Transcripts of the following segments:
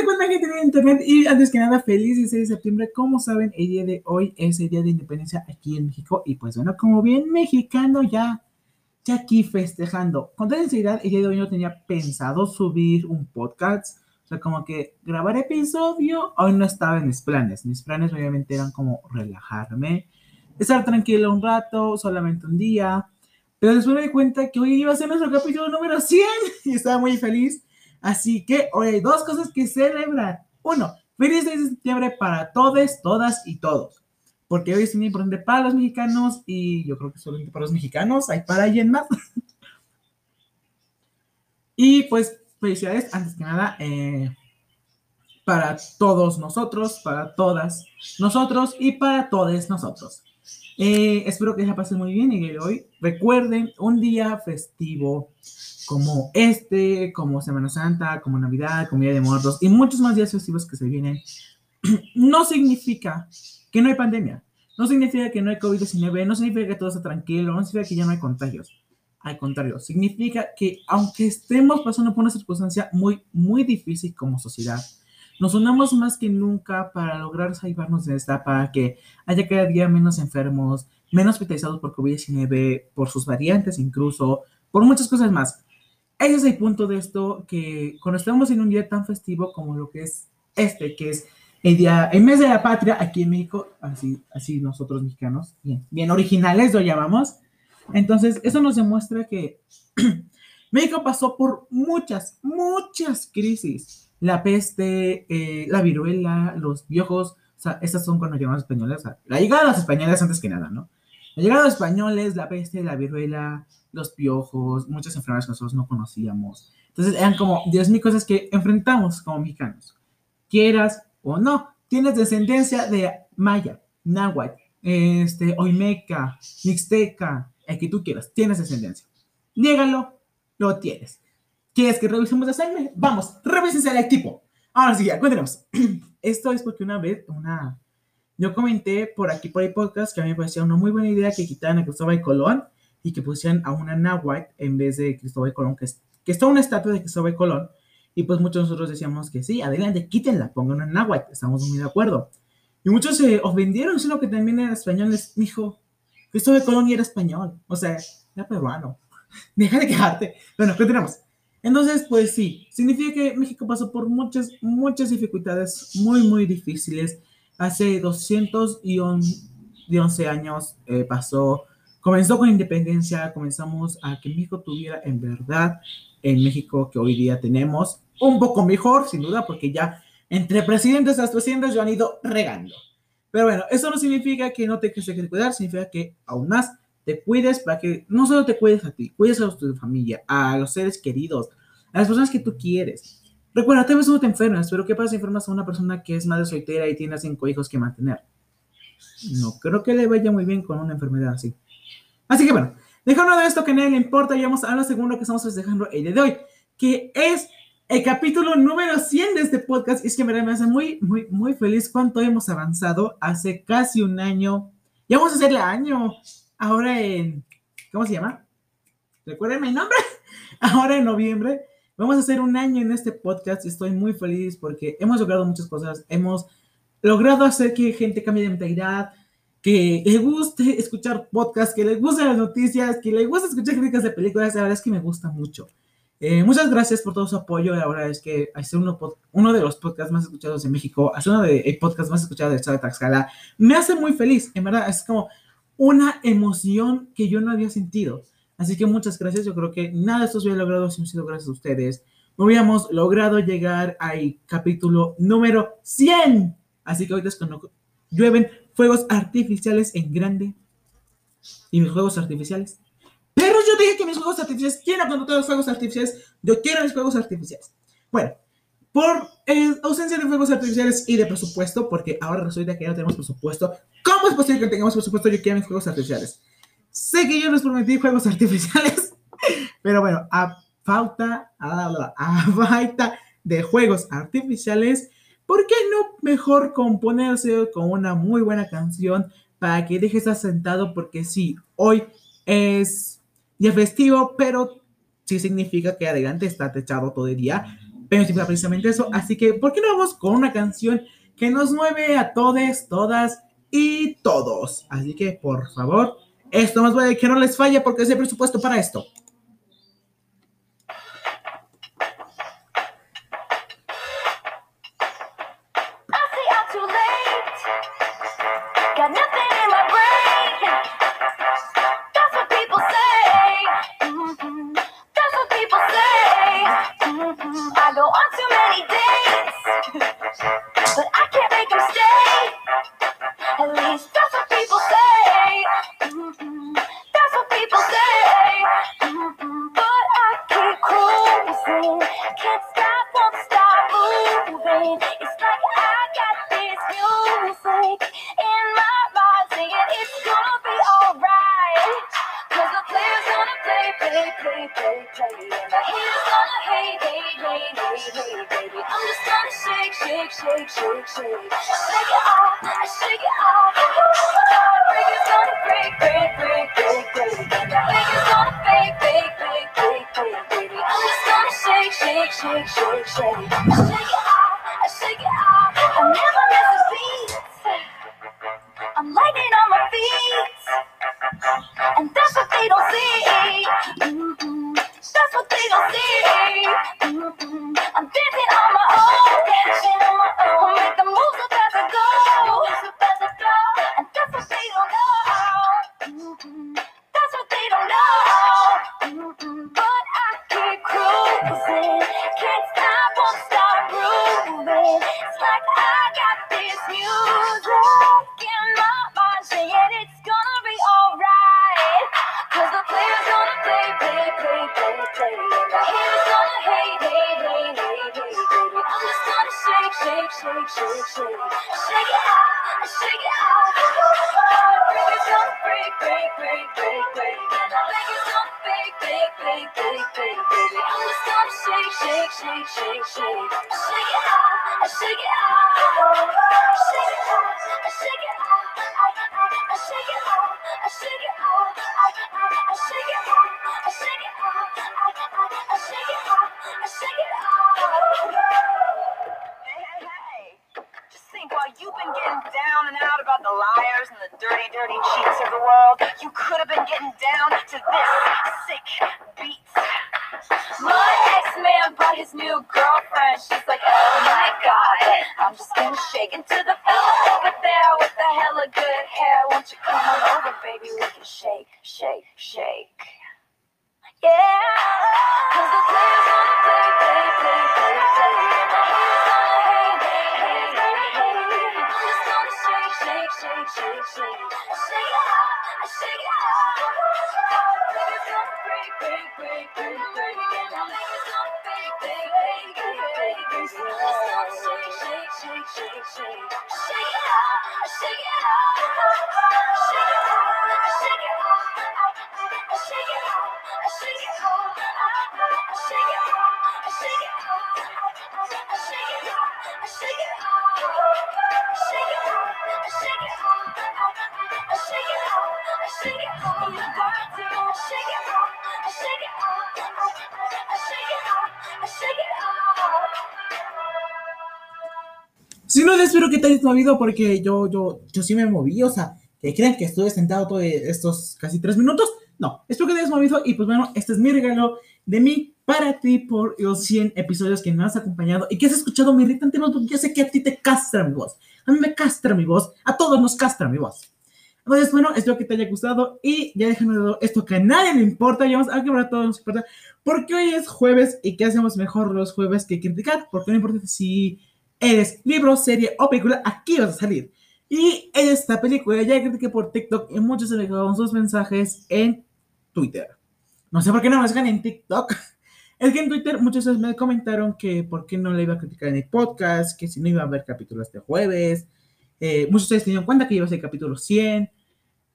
se encuentra gente en internet? Y antes que nada, feliz 16 de septiembre. Como saben, el día de hoy es el día de independencia aquí en México. Y pues bueno, como bien mexicano, ya, ya aquí festejando. Con toda sinceridad, el día de hoy no tenía pensado subir un podcast. O sea, como que grabar episodio, hoy no estaba en mis planes. Mis planes obviamente eran como relajarme, estar tranquilo un rato, solamente un día. Pero después me di cuenta que hoy iba a ser nuestro capítulo número 100 y estaba muy feliz. Así que hoy hay dos cosas que celebrar. Uno, feliz 6 de septiembre para todos, todas y todos. Porque hoy es muy importante para los mexicanos y yo creo que solamente para los mexicanos, hay para alguien más. y pues felicidades, antes que nada, eh, para todos nosotros, para todas nosotros y para todos nosotros. Eh, espero que se pasen muy bien y que hoy recuerden un día festivo como este, como Semana Santa, como Navidad, como Día de Muertos y muchos más días festivos que se vienen, no significa que no hay pandemia, no significa que no hay COVID-19, no significa que todo está tranquilo, no significa que ya no hay contagios. Al contrario, significa que aunque estemos pasando por una circunstancia muy, muy difícil como sociedad, nos unamos más que nunca para lograr salvarnos de esta, para que haya cada día menos enfermos, menos hospitalizados por COVID-19, por sus variantes incluso, por muchas cosas más. Ese es el punto de esto, que cuando estamos en un día tan festivo como lo que es este, que es el día, el mes de la patria aquí en México, así, así nosotros mexicanos, bien, bien originales lo llamamos. Entonces, eso nos demuestra que México pasó por muchas, muchas crisis. La peste, eh, la viruela, los viejos, o son cuando llegamos españoles, o sea, la llegada de los españoles antes que nada, ¿no? La llegada de los españoles, la peste, la viruela, los piojos, muchas enfermedades que nosotros no conocíamos. Entonces eran como Dios mío, cosas que enfrentamos como mexicanos. Quieras o no, tienes descendencia de maya, náhuatl, este, oimeca, mixteca, el que tú quieras, tienes descendencia. Niégalo, lo tienes. ¿Quieres que revisemos la sangre? Vamos, revísense el equipo. Ahora sí, ya, cuéntenos. Esto es porque una vez, una, yo comenté por aquí, por el podcast, que a mí me parecía una muy buena idea que quitaran a Cristóbal Colón y que pusieran a una náhuatl en vez de Cristóbal Colón, que, que está una estatua de Cristóbal Colón. Y pues muchos de nosotros decíamos que sí, adelante, quítenla, pongan una náhuatl, estamos muy de acuerdo. Y muchos se ofendieron, sino que también era español, les dijo, Cristóbal Colón era español, o sea, era peruano. Deja de quejarte. Bueno, continuamos. Entonces, pues sí, significa que México pasó por muchas, muchas dificultades muy, muy difíciles. Hace 211 años eh, pasó Comenzó con independencia, comenzamos a que México tuviera en verdad el México que hoy día tenemos, un poco mejor, sin duda, porque ya entre presidentes y presidentes ya han ido regando. Pero bueno, eso no significa que no te que cuidar, significa que aún más te cuides para que no solo te cuides a ti, cuides a tu familia, a los seres queridos, a las personas que tú quieres. Recuerda, tal vez no te enfermas, pero ¿qué pasa si enfermas a una persona que es madre soltera y tiene cinco hijos que mantener? No creo que le vaya muy bien con una enfermedad así. Así que bueno, dejando de esto que a nadie le importa, y vamos a lo segundo que estamos festejando el día de hoy, que es el capítulo número 100 de este podcast. Es que me hace muy, muy, muy feliz cuánto hemos avanzado hace casi un año. Ya vamos a hacer el año. Ahora en. ¿Cómo se llama? Recuérdenme el nombre. Ahora en noviembre. Vamos a hacer un año en este podcast estoy muy feliz porque hemos logrado muchas cosas. Hemos logrado hacer que gente cambie de mentalidad, que le guste escuchar podcasts, que le gusten las noticias, que le guste escuchar críticas de películas, la verdad es que me gusta mucho. Eh, muchas gracias por todo su apoyo. La verdad es que hacer uno, uno de los podcasts más escuchados en México, hacer uno de los podcasts más escuchados del estado de me hace muy feliz. En verdad, es como una emoción que yo no había sentido. Así que muchas gracias. Yo creo que nada de esto se hubiera logrado si no sido gracias a ustedes. No hubiéramos logrado llegar al capítulo número 100. Así que ahorita es cuando llueven fuegos artificiales en grande. Y mis juegos artificiales. Pero yo dije que mis juegos artificiales, quiero con todos los fuegos artificiales, yo quiero mis juegos artificiales. Bueno, por eh, ausencia de fuegos artificiales y de presupuesto, porque ahora resulta que ya no tenemos presupuesto, ¿cómo es posible que tengamos presupuesto? Yo quiero mis juegos artificiales. Sé que yo les prometí juegos artificiales, pero bueno, a falta, a, a falta de juegos artificiales, ¿por qué no mejor componerse con una muy buena canción para que dejes asentado? Porque sí, hoy es día festivo, pero sí significa que adelante está techado todo el día. Pero significa precisamente eso. Así que, ¿por qué no vamos con una canción que nos mueve a todos, todas y todos? Así que, por favor, esto más vale que no les falle porque es el presupuesto para esto. a thing. shake it off. dirty, dirty cheats of the world. You could have been getting down to this sick beat. My ex-man brought his new girlfriend. She espero que te hayas movido porque yo, yo, yo sí me moví, o sea, que crean que estuve sentado todos estos casi tres minutos. No, espero que te hayas movido y pues bueno, este es mi regalo de mí para ti por los 100 episodios que me has acompañado y que has escuchado mi irritante voz, porque yo sé que a ti te castra mi voz. A mí me castra mi voz, a todos nos castra mi voz. Entonces, bueno, espero que te haya gustado y ya déjame esto que a nadie le importa, ya vamos a quebrar todo nos importa, porque hoy es jueves y que hacemos mejor los jueves que criticar, porque no importa si eres libro, serie o película, aquí vas a salir. Y esta película ya critiqué por TikTok y muchos se dejaron sus mensajes en Twitter. No sé por qué no me sacan en TikTok. Es que en Twitter muchos me comentaron que por qué no le iba a criticar en el podcast, que si no iba a haber capítulos este jueves. Eh, muchos de ustedes dieron cuenta que iba a ser capítulo 100.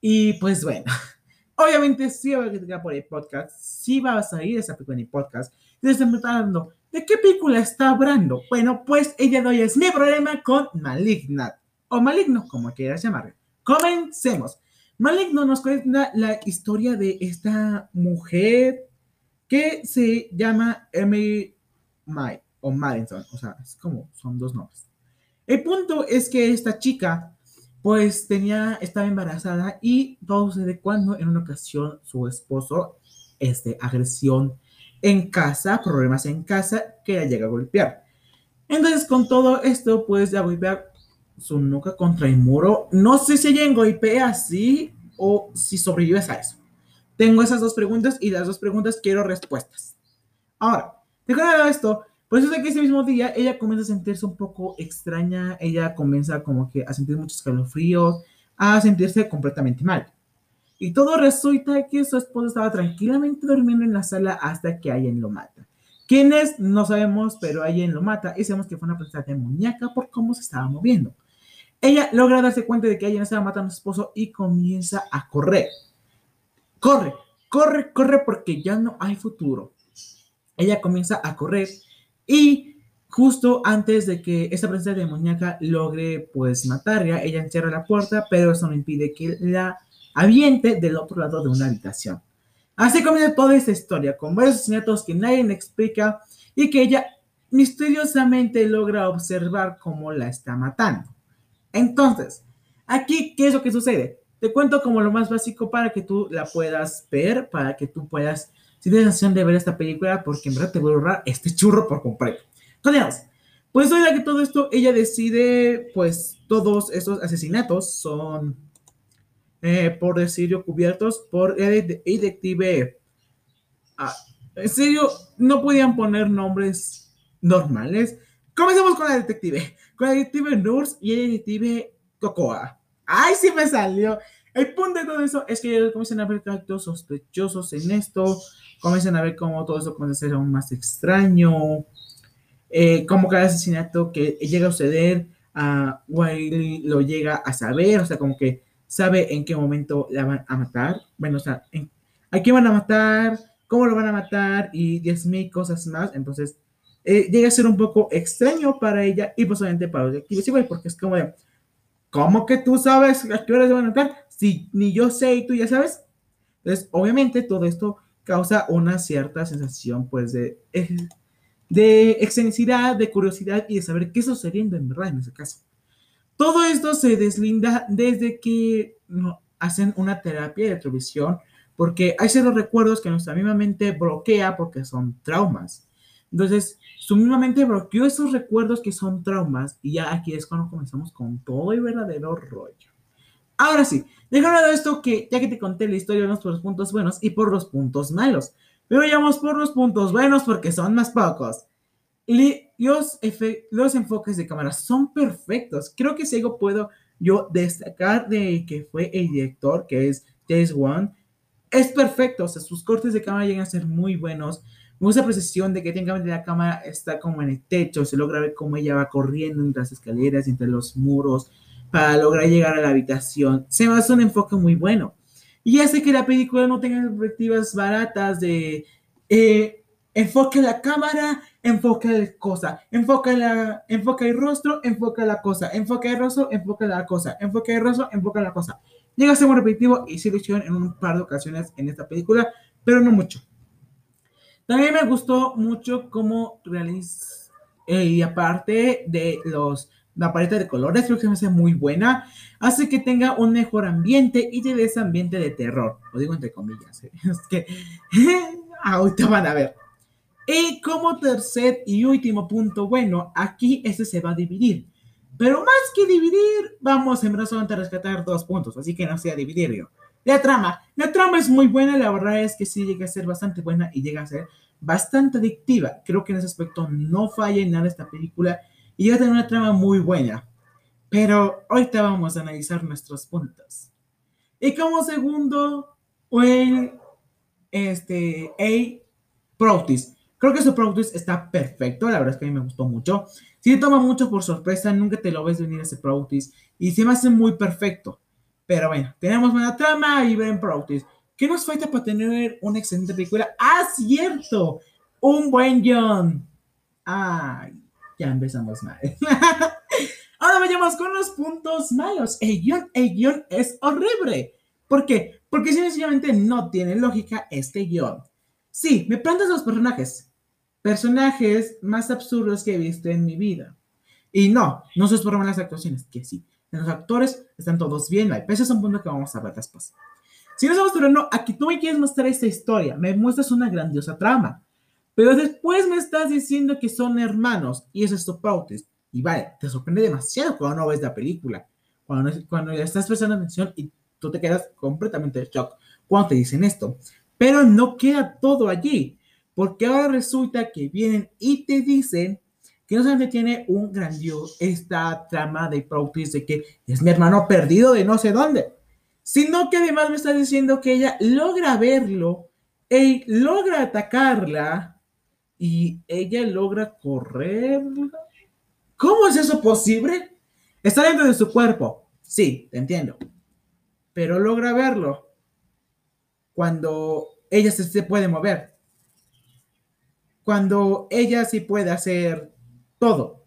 Y pues bueno, obviamente sí iba a criticar por el podcast, sí va a salir esa película en el podcast. Se me preguntando, ¿de qué película está hablando? Bueno, pues ella de hoy es mi problema con Malignant, o Maligno, como quieras llamarlo. Comencemos. Maligno nos cuenta la historia de esta mujer que se llama Emily May. o Madison, o sea, es como, son dos nombres. El punto es que esta chica, pues tenía, estaba embarazada y todo sucede cuando en una ocasión su esposo, este, agresión en casa, problemas en casa, que la llega a golpear. Entonces, con todo esto, pues ya golpea su nuca contra el muro. No sé si ella golpea así o si sobrevives a eso. Tengo esas dos preguntas y las dos preguntas quiero respuestas. Ahora, dejando esto, pues es que ese mismo día ella comienza a sentirse un poco extraña, ella comienza como que a sentir muchos calofríos, a sentirse completamente mal. Y todo resulta que su esposo estaba tranquilamente durmiendo en la sala hasta que alguien lo mata. ¿Quién es? No sabemos, pero alguien lo mata y sabemos que fue una persona demoníaca por cómo se estaba moviendo. Ella logra darse cuenta de que alguien estaba matando a su esposo y comienza a correr. Corre, corre, corre porque ya no hay futuro. Ella comienza a correr y justo antes de que esa presencia demoníaca logre pues matarla, ella encierra la puerta, pero eso no impide que la aviente del otro lado de una habitación. Así comienza toda esta historia, con varios asesinatos que nadie le explica y que ella misteriosamente logra observar cómo la está matando. Entonces, aquí, ¿qué es lo que sucede? Te cuento como lo más básico para que tú la puedas ver, para que tú puedas, si tienes sensación de ver esta película, porque en verdad te voy a ahorrar este churro por completo. Entonces, pues oiga que todo esto, ella decide, pues todos esos asesinatos son, eh, por decirlo, cubiertos por el detective. Ah, en serio, no podían poner nombres normales. Comencemos con la detective, con la detective Nurse y el detective Cocoa. ¡Ay, sí me salió! El punto de todo eso es que comienzan a ver actos sospechosos en esto, comienzan a ver cómo todo eso comienza a ser aún más extraño, eh, como cada asesinato que llega a suceder, a Wiley lo llega a saber, o sea, como que sabe en qué momento la van a matar, bueno, o sea, a quién van a matar, cómo lo van a matar y 10.000 cosas más, entonces eh, llega a ser un poco extraño para ella y posiblemente para los detectives, porque es como de ¿Cómo que tú sabes a qué hora se van a entrar? Si ni yo sé y tú ya sabes. Entonces, obviamente, todo esto causa una cierta sensación, pues, de, eh, de excentricidad, de curiosidad y de saber qué está sucediendo en verdad en ese caso. Todo esto se deslinda desde que hacen una terapia de televisión, porque hay ciertos recuerdos que nuestra misma mente bloquea porque son traumas. Entonces, su misma mente bloqueó esos recuerdos que son traumas y ya aquí es cuando comenzamos con todo el verdadero rollo. Ahora sí, dejando de esto que ya que te conté la historia, vamos por los puntos buenos y por los puntos malos. Pero vayamos por los puntos buenos porque son más pocos. Los, los enfoques de cámara son perfectos. Creo que si algo puedo yo destacar de que fue el director, que es James Wan, es perfecto. O sea, sus cortes de cámara llegan a ser muy buenos me gusta la precisión de que técnicamente la cámara está como en el techo, se logra ver cómo ella va corriendo entre las escaleras, entre los muros, para lograr llegar a la habitación. Se me hace un enfoque muy bueno. Y hace que la película no tenga perspectivas baratas de eh, enfoque la cámara, enfoque la cosa, enfoca, la, enfoca el rostro, enfoca la cosa, enfoca el rostro, enfoca la cosa, enfoca el rostro, enfoca la cosa. Llega a ser muy repetitivo y sí lo hicieron en un par de ocasiones en esta película, pero no mucho. También me gustó mucho cómo realiza, eh, y aparte de los, la paleta de colores, creo que me hace muy buena, hace que tenga un mejor ambiente y de ese ambiente de terror. Lo digo entre comillas, ¿eh? es que ahorita van a ver. Y como tercer y último punto, bueno, aquí este se va a dividir. Pero más que dividir, vamos en solamente a rescatar dos puntos, así que no sea dividir yo. La trama. La trama es muy buena, la verdad es que sí llega a ser bastante buena y llega a ser bastante adictiva. Creo que en ese aspecto no falla en nada esta película y llega a tener una trama muy buena. Pero ahorita vamos a analizar nuestros puntos. Y como segundo, el este, A. Protis. Creo que su Protis está perfecto, la verdad es que a mí me gustó mucho. Si te toma mucho por sorpresa, nunca te lo ves venir ese Protis y se me hace muy perfecto. Pero bueno, tenemos buena trama y ven Protis. ¿Qué nos falta para tener una excelente película? ¡Ah, cierto! Un buen guion. ¡Ay! Ya empezamos mal. Ahora vayamos con los puntos malos. El guion, el guion es horrible. ¿Por qué? Porque sencillamente no tiene lógica este guion. Sí, me plantas los personajes. Personajes más absurdos que he visto en mi vida. Y no, no se por las actuaciones, que sí. Los actores están todos bien, hay pesos un punto que vamos a ver después. Si no estamos no, aquí tú me quieres mostrar esta historia, me muestras una grandiosa trama, pero después me estás diciendo que son hermanos y eso es tu pautes. Y vale, te sorprende demasiado cuando no ves la película, cuando, cuando estás prestando atención y tú te quedas completamente en shock cuando te dicen esto. Pero no queda todo allí. Porque ahora resulta que vienen y te dicen que no solamente tiene un grandioso esta trama de Protis de que es mi hermano perdido de no sé dónde, sino que además me está diciendo que ella logra verlo, y logra atacarla y ella logra correr. ¿Cómo es eso posible? Está dentro de su cuerpo. Sí, te entiendo. Pero logra verlo cuando ella se puede mover cuando ella sí puede hacer todo.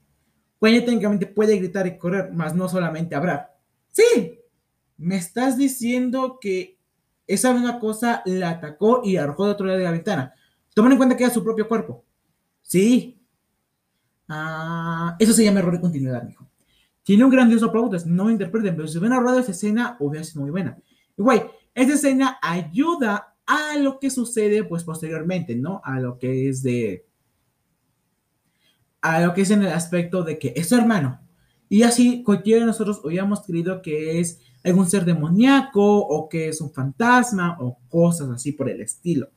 Ella técnicamente puede gritar y correr, más no solamente hablar. Sí, me estás diciendo que esa misma cosa la atacó y arrojó de otro lado de la ventana. Tomen en cuenta que era su propio cuerpo. Sí. Ah, eso se llama error de continuidad, mijo. Tiene un grandioso aplauso, no me interpreten, pero si hubieran rodado esa escena, hubiera sido muy buena. Y güey, esa escena ayuda a lo que sucede pues posteriormente, ¿no? A lo que es de... A lo que es en el aspecto de que es su hermano. Y así cualquiera de nosotros hubiéramos creído que es algún ser demoníaco o que es un fantasma o cosas así por el estilo.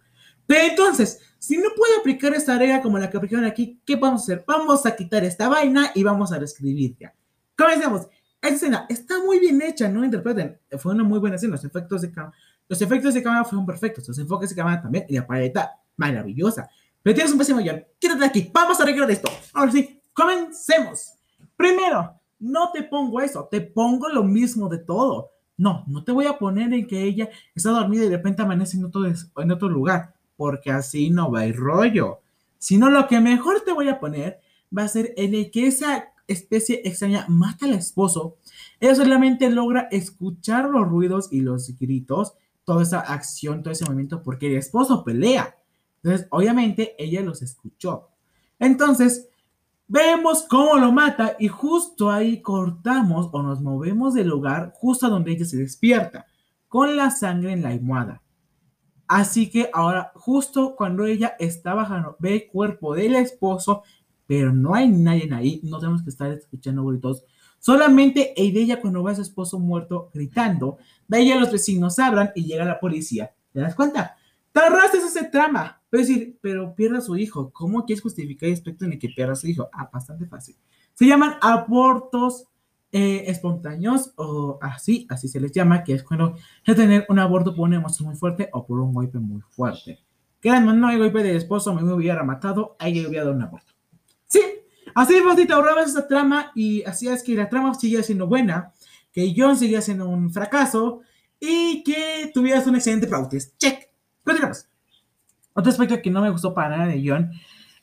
Pero entonces, si no puedo aplicar esta regla como la que aplicaron aquí, ¿qué vamos a hacer? Vamos a quitar esta vaina y vamos a reescribir ya. Comencemos. Esta escena está muy bien hecha, no interpreten. Fue una muy buena escena. Los efectos de los efectos de cámara fueron perfectos, los enfoques de cámara también, y la paleta maravillosa. Pero tienes un pésimo guion. Quédate aquí, vamos a arreglar esto. Ahora sí, comencemos. Primero, no te pongo eso, te pongo lo mismo de todo. No, no te voy a poner en que ella está dormida y de repente amanece en otro, en otro lugar, porque así no va el rollo. Sino lo que mejor te voy a poner va a ser en el que esa especie extraña mata al esposo. Ella solamente logra escuchar los ruidos y los gritos toda esa acción, todo ese movimiento, porque el esposo pelea. Entonces, obviamente, ella los escuchó. Entonces, vemos cómo lo mata y justo ahí cortamos o nos movemos del lugar justo donde ella se despierta, con la sangre en la almohada. Así que ahora, justo cuando ella está bajando, ve el cuerpo del esposo, pero no hay nadie ahí, no tenemos que estar escuchando gritos Solamente ella cuando ve a su esposo muerto gritando, de ahí los vecinos hablan y llega la policía. ¿Te das cuenta? Tarras es ese trama. Pero decir, pero pierde a su hijo. ¿Cómo quieres justificar el aspecto en el que pierda a su hijo? Ah, bastante fácil. Se llaman abortos eh, espontáneos o así, así se les llama, que es cuando se tener un aborto por una emoción muy fuerte o por un golpe muy fuerte. Que no hay golpe del esposo, me hubiera matado, ahí hubiera dado un aborto. Sí, Así de fácil ahorrabas esa trama y hacías que la trama siguiera siendo buena, que John seguía siendo un fracaso y que tuvieras un excelente practice. Check. Continuamos. Otro aspecto que no me gustó para nada de John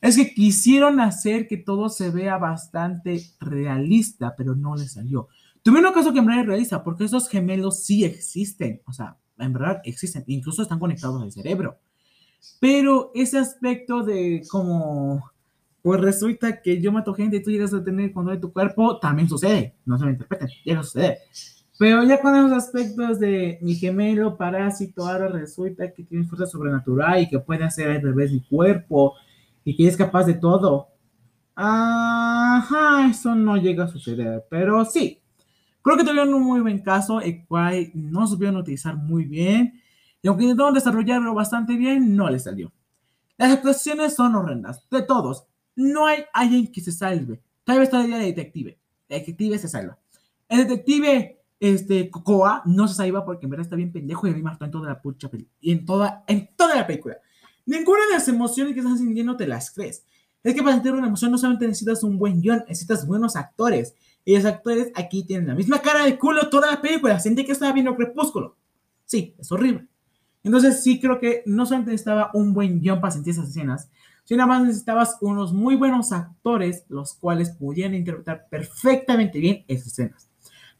es que quisieron hacer que todo se vea bastante realista, pero no le salió. Tuvieron un caso que en es realista, porque esos gemelos sí existen, o sea, en verdad existen, incluso están conectados al cerebro. Pero ese aspecto de como pues resulta que yo mato gente y tú llegas a tener control de tu cuerpo, también sucede, no se me interpreten, llega a suceder. Pero ya con esos aspectos de mi gemelo parásito, ahora resulta que tiene fuerza sobrenatural y que puede hacer al revés mi cuerpo y que es capaz de todo. Ajá, eso no llega a suceder, pero sí. Creo que tuvieron un muy buen caso, el cual no supieron utilizar muy bien. Y aunque intentaron desarrollarlo bastante bien, no les salió. Las actuaciones son horrendas, de todos no hay alguien que se salve. Tal vez todavía el detective. El detective se salva. El detective, este, Cocoa, no se salva porque en verdad está bien pendejo y a mí me en toda la pucha. Y en toda, en toda la película. Ninguna de las emociones que estás sintiendo te las crees. Es que para sentir una emoción no solamente necesitas un buen guion, necesitas buenos actores. Y los actores aquí tienen la misma cara de culo toda la película. Sentí que estaba viendo Crepúsculo. Sí, es horrible. Entonces sí creo que no solamente necesitaba un buen guion para sentir esas escenas, si nada más necesitabas unos muy buenos actores, los cuales pudieran interpretar perfectamente bien esas escenas.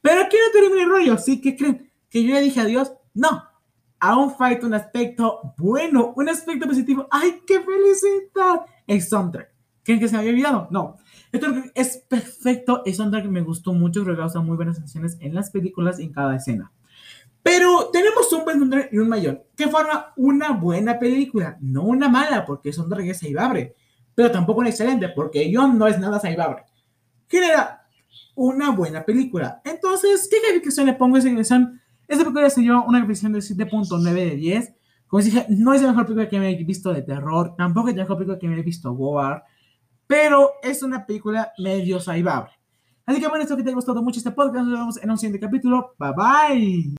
Pero aquí no termina el rollo, ¿sí? ¿Qué creen? ¿Que yo ya dije adiós? No. a un fight, un aspecto bueno, un aspecto positivo. ¡Ay, qué felicidad! El soundtrack. ¿Creen que se me había olvidado? No. Esto es perfecto. El soundtrack me gustó mucho. Creo que muy buenas sensaciones en las películas en cada escena. Pero tenemos un soundtrack y un mayor que forma una buena película. No una mala, porque el soundtrack es saibable. Pero tampoco una excelente, porque guion no es nada saibable. Genera una buena película. Entonces, ¿qué calificación le pongo a esa dirección? Esta película se dio una calificación de 7.9 de 10. Como dije, no es la mejor película que me he visto de terror, tampoco es la mejor película que me he visto War, pero es una película medio salvable. Así que bueno, espero que te haya gustado mucho este podcast. Nos vemos en un siguiente capítulo. Bye bye.